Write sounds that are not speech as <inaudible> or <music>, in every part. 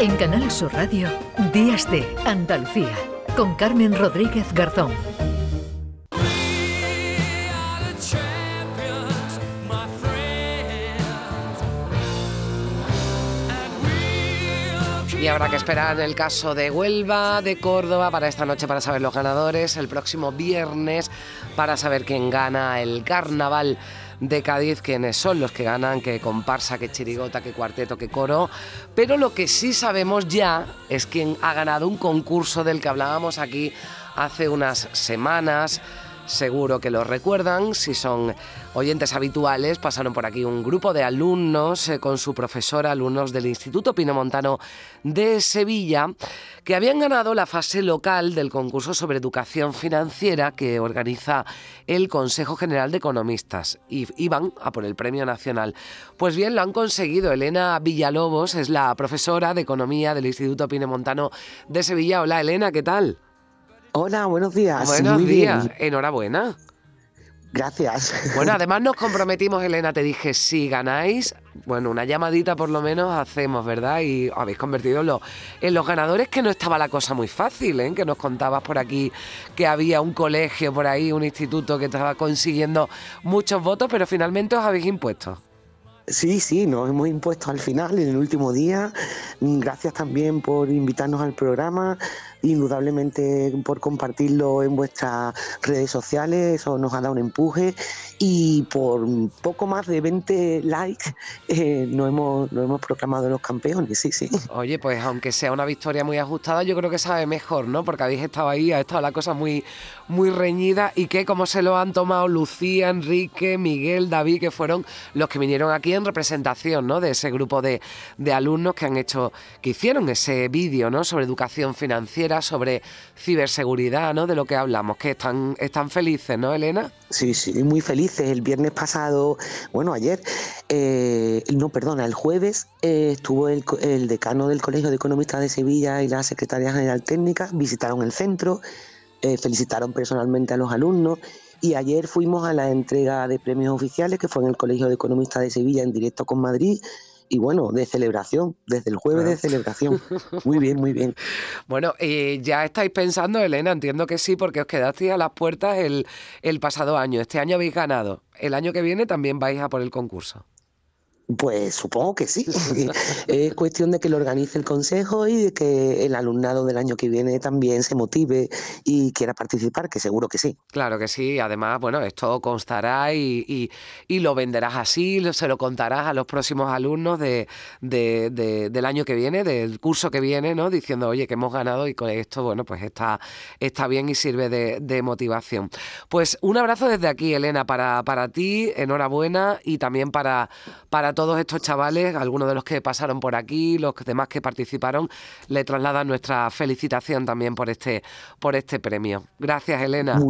En Canal Sur Radio, Días de Andalucía, con Carmen Rodríguez Garzón. Y habrá que esperar el caso de Huelva, de Córdoba, para esta noche para saber los ganadores, el próximo viernes para saber quién gana el carnaval de Cádiz, quiénes son los que ganan, qué comparsa, qué chirigota, qué cuarteto, qué coro. Pero lo que sí sabemos ya es quién ha ganado un concurso del que hablábamos aquí hace unas semanas seguro que lo recuerdan. Si son oyentes habituales, pasaron por aquí un grupo de alumnos eh, con su profesora, alumnos del Instituto Pinomontano de Sevilla, que habían ganado la fase local del concurso sobre educación financiera que organiza el Consejo General de Economistas y iban a por el Premio Nacional. Pues bien, lo han conseguido. Elena Villalobos es la profesora de Economía del Instituto Pinomontano de Sevilla. Hola Elena, ¿qué tal? Hola, buenos días. Buenos días, enhorabuena. Gracias. <laughs> Bueno, además nos comprometimos, Elena, te dije, si ganáis, bueno, una llamadita por lo menos hacemos, ¿verdad? Y os habéis convertido en los, en los ganadores, que no estaba la cosa muy fácil, ¿eh? Que nos contabas por aquí que había un colegio por ahí, un instituto que estaba consiguiendo muchos votos, pero finalmente os habéis impuesto. Sí, sí, nos hemos impuesto al final, en el último día. Gracias también por invitarnos al programa indudablemente por compartirlo en vuestras redes sociales, eso nos ha dado un empuje y por poco más de 20 likes eh, nos, hemos, nos hemos proclamado los campeones, sí, sí. Oye, pues aunque sea una victoria muy ajustada, yo creo que sabe mejor, ¿no? Porque habéis estado ahí, ha estado la cosa muy, muy reñida y que cómo se lo han tomado Lucía, Enrique, Miguel, David, que fueron los que vinieron aquí en representación, ¿no? De ese grupo de, de alumnos que han hecho, que hicieron ese vídeo, ¿no? Sobre educación financiera sobre ciberseguridad, ¿no? De lo que hablamos, que están, están felices, ¿no, Elena? Sí, sí, muy felices. El viernes pasado, bueno, ayer, eh, no, perdona, el jueves eh, estuvo el, decano del Colegio de Economistas de Sevilla y la Secretaría General Técnica, visitaron el centro, eh, felicitaron personalmente a los alumnos y ayer fuimos a la entrega de premios oficiales que fue en el Colegio de Economistas de Sevilla en directo con Madrid y bueno, de celebración, desde el jueves de celebración. <laughs> Muy bien, muy bien. Bueno, y ya estáis pensando, Elena, entiendo que sí, porque os quedasteis a las puertas el, el pasado año. Este año habéis ganado. El año que viene también vais a por el concurso. Pues supongo que sí. <laughs> es cuestión de que lo organice el consejo y de que el alumnado del año que viene también se motive y quiera participar, que seguro que sí. Claro que sí. Además, bueno, esto constará y, y, lo venderás así, se lo contarás a los próximos alumnos de, del año que viene, del curso que viene, ¿no? Diciendo, oye, que hemos ganado y con esto, bueno, pues está, está bien y sirve de, motivación. Pues un abrazo desde aquí, Elena, para, para ti, enhorabuena y también para, para todos estos chavales, algunos de los que pasaron por aquí, los demás que participaron, le trasladan nuestra felicitación también por este, por este premio. Gracias, Elena.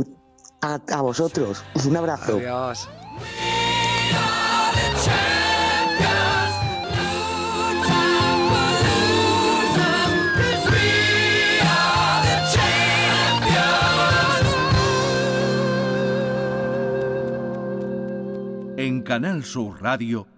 A, vosotros. Un abrazo. Adiós. En Canal Sur Radio